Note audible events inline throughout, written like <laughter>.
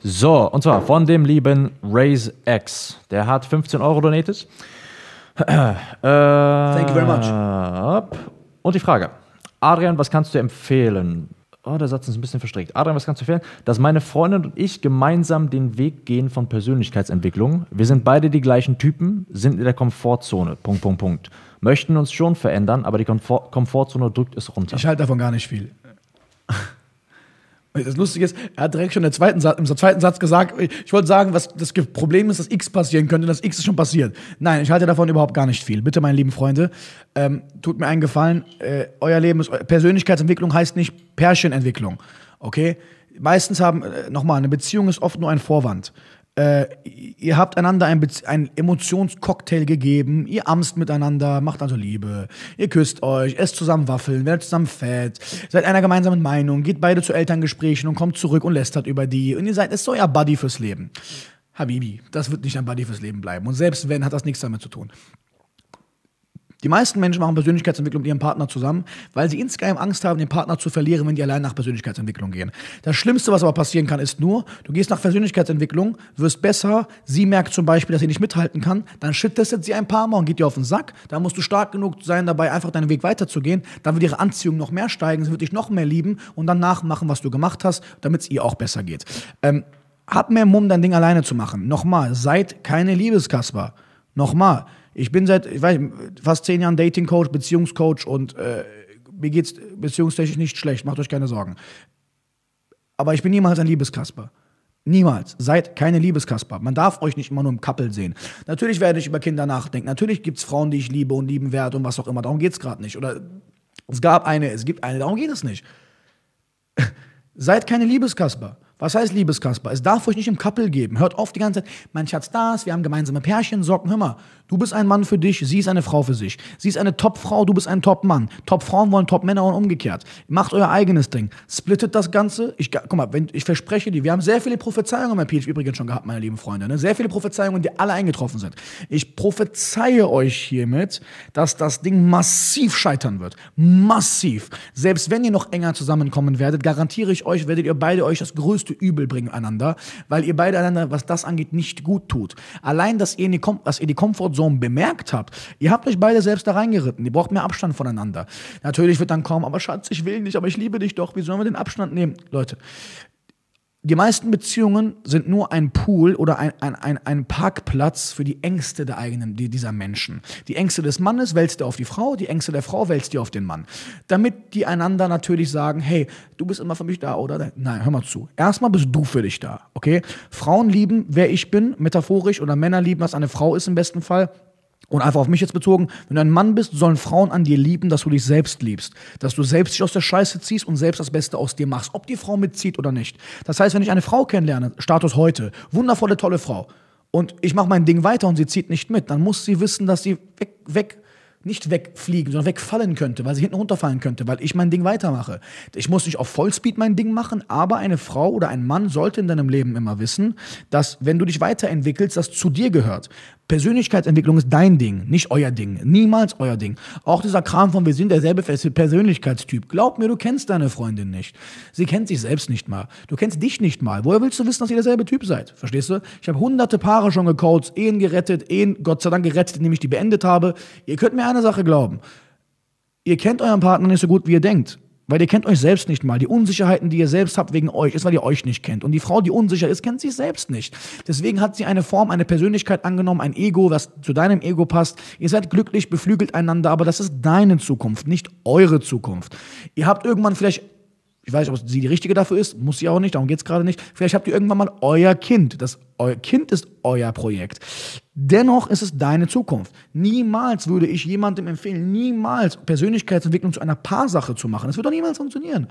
So, und zwar von dem lieben Raise X. Der hat 15 Euro donated. Äh, <clears throat> Thank you very much. Und die Frage: Adrian, was kannst du empfehlen? Oh, der Satz ist ein bisschen verstrickt. Adrian, was kannst du empfehlen? Dass meine Freundin und ich gemeinsam den Weg gehen von Persönlichkeitsentwicklung. Wir sind beide die gleichen Typen, sind in der Komfortzone. Punkt, Punkt, Punkt. Möchten uns schon verändern, aber die Komfort Komfortzone drückt es runter. Ich halte davon gar nicht viel. Das Lustige ist, er hat direkt schon im zweiten, Satz, im zweiten Satz gesagt, ich wollte sagen, was das Problem ist, dass X passieren könnte, das X ist schon passiert. Nein, ich halte davon überhaupt gar nicht viel. Bitte, meine lieben Freunde, ähm, tut mir einen Gefallen, äh, euer Leben ist, Persönlichkeitsentwicklung heißt nicht Pärchenentwicklung, okay? Meistens haben, äh, nochmal, eine Beziehung ist oft nur ein Vorwand äh, ihr habt einander einen, einen Emotionscocktail gegeben, ihr amst miteinander, macht also Liebe, ihr küsst euch, esst zusammen Waffeln, werdet zusammen fett, seid einer gemeinsamen Meinung, geht beide zu Elterngesprächen und kommt zurück und lästert über die und ihr seid, ist so euer Buddy fürs Leben. Habibi, das wird nicht ein Buddy fürs Leben bleiben. Und selbst wenn, hat das nichts damit zu tun. Die meisten Menschen machen Persönlichkeitsentwicklung mit ihrem Partner zusammen, weil sie insgeheim Angst haben, den Partner zu verlieren, wenn die allein nach Persönlichkeitsentwicklung gehen. Das Schlimmste, was aber passieren kann, ist nur, du gehst nach Persönlichkeitsentwicklung, wirst besser, sie merkt zum Beispiel, dass sie nicht mithalten kann, dann shit-testet sie ein paar Mal und geht dir auf den Sack. Dann musst du stark genug sein, dabei einfach deinen Weg weiterzugehen. Dann wird ihre Anziehung noch mehr steigen, sie wird dich noch mehr lieben und dann nachmachen, was du gemacht hast, damit es ihr auch besser geht. Ähm, hab mehr Mumm, dein Ding alleine zu machen. Nochmal, seid keine Liebeskasper. Nochmal, ich bin seit ich weiß, fast zehn Jahren Dating-Coach, Beziehungscoach und äh, mir geht's beziehungstechnisch nicht schlecht, macht euch keine Sorgen. Aber ich bin niemals ein Liebeskasper. Niemals. Seid keine Liebeskasper. Man darf euch nicht immer nur im Kappel sehen. Natürlich werde ich über Kinder nachdenken. Natürlich gibt es Frauen, die ich liebe und lieben werde und was auch immer. Darum geht es gerade nicht. Oder es gab eine, es gibt eine. Darum geht es nicht. <laughs> Seid keine Liebeskasper. Was heißt Liebeskasper? Es darf euch nicht im Kappel geben. Hört auf die ganze Zeit, mein Schatz das, wir haben gemeinsame Pärchen, Socken. Hör mal, du bist ein Mann für dich, sie ist eine Frau für sich. Sie ist eine Top-Frau, du bist ein Top-Mann. Top-Frauen wollen Top-Männer und umgekehrt. Macht euer eigenes Ding. Splittet das Ganze. Ich, guck mal, wenn, ich verspreche dir, wir haben sehr viele Prophezeiungen bei PH übrigens schon gehabt, meine lieben Freunde. Ne? Sehr viele Prophezeiungen, die alle eingetroffen sind. Ich prophezeie euch hiermit, dass das Ding massiv scheitern wird. Massiv. Selbst wenn ihr noch enger zusammenkommen werdet, garantiere ich euch, werdet ihr beide euch das größte Übel bringen einander, weil ihr beide einander, was das angeht, nicht gut tut. Allein, dass ihr, die, dass ihr die Comfortzone bemerkt habt, ihr habt euch beide selbst da reingeritten. Ihr braucht mehr Abstand voneinander. Natürlich wird dann kommen, aber Schatz, ich will nicht, aber ich liebe dich doch. Wie sollen wir den Abstand nehmen? Leute, die meisten Beziehungen sind nur ein Pool oder ein, ein, ein, ein Parkplatz für die Ängste der eigenen, die, dieser Menschen. Die Ängste des Mannes wälzt er auf die Frau, die Ängste der Frau wälzt ihr auf den Mann. Damit die einander natürlich sagen, hey, du bist immer für mich da, oder? Nein, hör mal zu. Erstmal bist du für dich da, okay? Frauen lieben, wer ich bin, metaphorisch, oder Männer lieben, was eine Frau ist im besten Fall. Und einfach auf mich jetzt bezogen, wenn du ein Mann bist, sollen Frauen an dir lieben, dass du dich selbst liebst. Dass du selbst dich aus der Scheiße ziehst und selbst das Beste aus dir machst, ob die Frau mitzieht oder nicht. Das heißt, wenn ich eine Frau kennenlerne, Status heute, wundervolle, tolle Frau, und ich mache mein Ding weiter und sie zieht nicht mit, dann muss sie wissen, dass sie weg, weg nicht wegfliegen, sondern wegfallen könnte, weil sie hinten runterfallen könnte, weil ich mein Ding weitermache. Ich muss nicht auf Vollspeed mein Ding machen, aber eine Frau oder ein Mann sollte in deinem Leben immer wissen, dass wenn du dich weiterentwickelst, das zu dir gehört. Persönlichkeitsentwicklung ist dein Ding, nicht euer Ding. Niemals euer Ding. Auch dieser Kram von wir sind derselbe Persönlichkeitstyp. Glaub mir, du kennst deine Freundin nicht. Sie kennt sich selbst nicht mal. Du kennst dich nicht mal. Woher willst du wissen, dass ihr derselbe Typ seid? Verstehst du? Ich habe hunderte Paare schon gecoacht, Ehen gerettet, Ehen Gott sei Dank gerettet, indem ich die beendet habe. Ihr könnt mir eine Sache glauben. Ihr kennt euren Partner nicht so gut, wie ihr denkt. Weil ihr kennt euch selbst nicht mal. Die Unsicherheiten, die ihr selbst habt wegen euch, ist, weil ihr euch nicht kennt. Und die Frau, die unsicher ist, kennt sich selbst nicht. Deswegen hat sie eine Form, eine Persönlichkeit angenommen, ein Ego, was zu deinem Ego passt. Ihr seid glücklich, beflügelt einander, aber das ist deine Zukunft, nicht eure Zukunft. Ihr habt irgendwann vielleicht ich weiß nicht, ob sie die richtige dafür ist, muss sie auch nicht, darum geht es gerade nicht. Vielleicht habt ihr irgendwann mal euer Kind. Das euer Kind ist euer Projekt. Dennoch ist es deine Zukunft. Niemals würde ich jemandem empfehlen, niemals Persönlichkeitsentwicklung zu einer Paarsache zu machen. Das wird doch niemals funktionieren.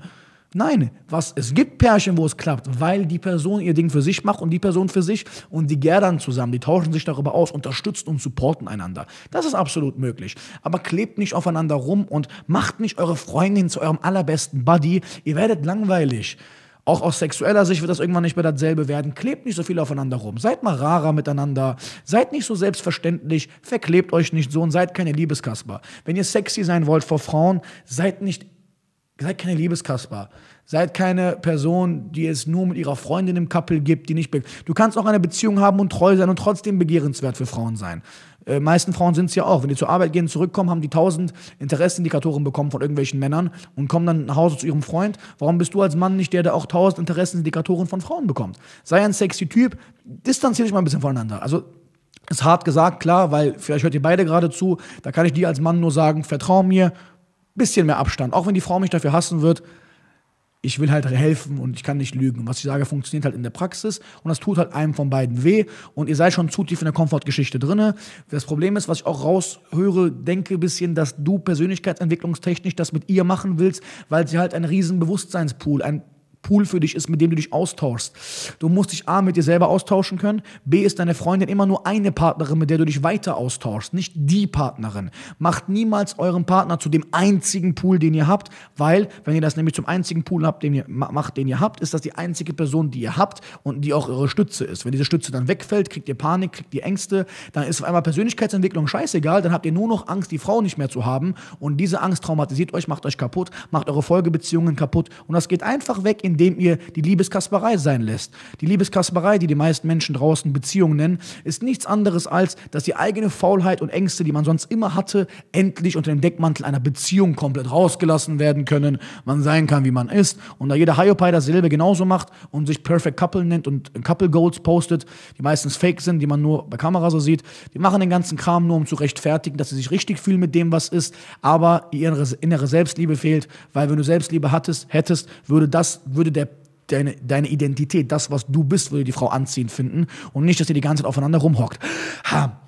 Nein, was, es gibt Pärchen, wo es klappt, weil die Person ihr Ding für sich macht und die Person für sich und die gärdern zusammen, die tauschen sich darüber aus, unterstützen und supporten einander. Das ist absolut möglich. Aber klebt nicht aufeinander rum und macht nicht eure Freundin zu eurem allerbesten Buddy. Ihr werdet langweilig. Auch aus sexueller Sicht wird das irgendwann nicht mehr dasselbe werden. Klebt nicht so viel aufeinander rum. Seid mal rarer miteinander. Seid nicht so selbstverständlich. Verklebt euch nicht so und seid keine Liebeskasper. Wenn ihr sexy sein wollt vor Frauen, seid nicht Seid keine Liebeskasper. Seid keine Person, die es nur mit ihrer Freundin im Couple gibt, die nicht. Du kannst auch eine Beziehung haben und treu sein und trotzdem begehrenswert für Frauen sein. Äh, meisten Frauen sind es ja auch. Wenn die zur Arbeit gehen, zurückkommen, haben die tausend Interessenindikatoren bekommen von irgendwelchen Männern und kommen dann nach Hause zu ihrem Freund. Warum bist du als Mann nicht der, der auch tausend Interessenindikatoren von Frauen bekommt? Sei ein sexy Typ, distanziere dich mal ein bisschen voneinander. Also ist hart gesagt, klar, weil vielleicht hört ihr beide gerade zu. Da kann ich dir als Mann nur sagen, vertrau mir, bisschen mehr Abstand. Auch wenn die Frau mich dafür hassen wird, ich will halt helfen und ich kann nicht lügen. was ich sage, funktioniert halt in der Praxis und das tut halt einem von beiden weh und ihr seid schon zu tief in der Komfortgeschichte drin. Das Problem ist, was ich auch raushöre, denke ein bisschen, dass du persönlichkeitsentwicklungstechnisch das mit ihr machen willst, weil sie halt ein riesen Bewusstseinspool, ein Pool für dich ist, mit dem du dich austauschst. Du musst dich A mit dir selber austauschen können, B ist deine Freundin immer nur eine Partnerin, mit der du dich weiter austauschst, nicht die Partnerin. Macht niemals euren Partner zu dem einzigen Pool, den ihr habt, weil, wenn ihr das nämlich zum einzigen Pool habt, den ihr macht, den ihr habt, ist das die einzige Person, die ihr habt und die auch eure Stütze ist. Wenn diese Stütze dann wegfällt, kriegt ihr Panik, kriegt ihr Ängste, dann ist auf einmal Persönlichkeitsentwicklung scheißegal, dann habt ihr nur noch Angst, die Frau nicht mehr zu haben und diese Angst traumatisiert euch, macht euch kaputt, macht eure Folgebeziehungen kaputt und das geht einfach weg, indem ihr die Liebeskasperei sein lässt. Die Liebeskasperei, die die meisten Menschen draußen Beziehungen nennen, ist nichts anderes als, dass die eigene Faulheit und Ängste, die man sonst immer hatte, endlich unter dem Deckmantel einer Beziehung komplett rausgelassen werden können. Man sein kann, wie man ist. Und da jeder Hiopai dasselbe genauso macht und sich Perfect Couple nennt und Couple Goals postet, die meistens fake sind, die man nur bei Kamera so sieht, die machen den ganzen Kram nur, um zu rechtfertigen, dass sie sich richtig fühlen mit dem, was ist, aber ihre innere Selbstliebe fehlt, weil wenn du Selbstliebe hattest, hättest, würde das, würde der deine, deine Identität, das, was du bist, würde die Frau anziehend finden und nicht, dass ihr die ganze Zeit aufeinander rumhockt. Ha,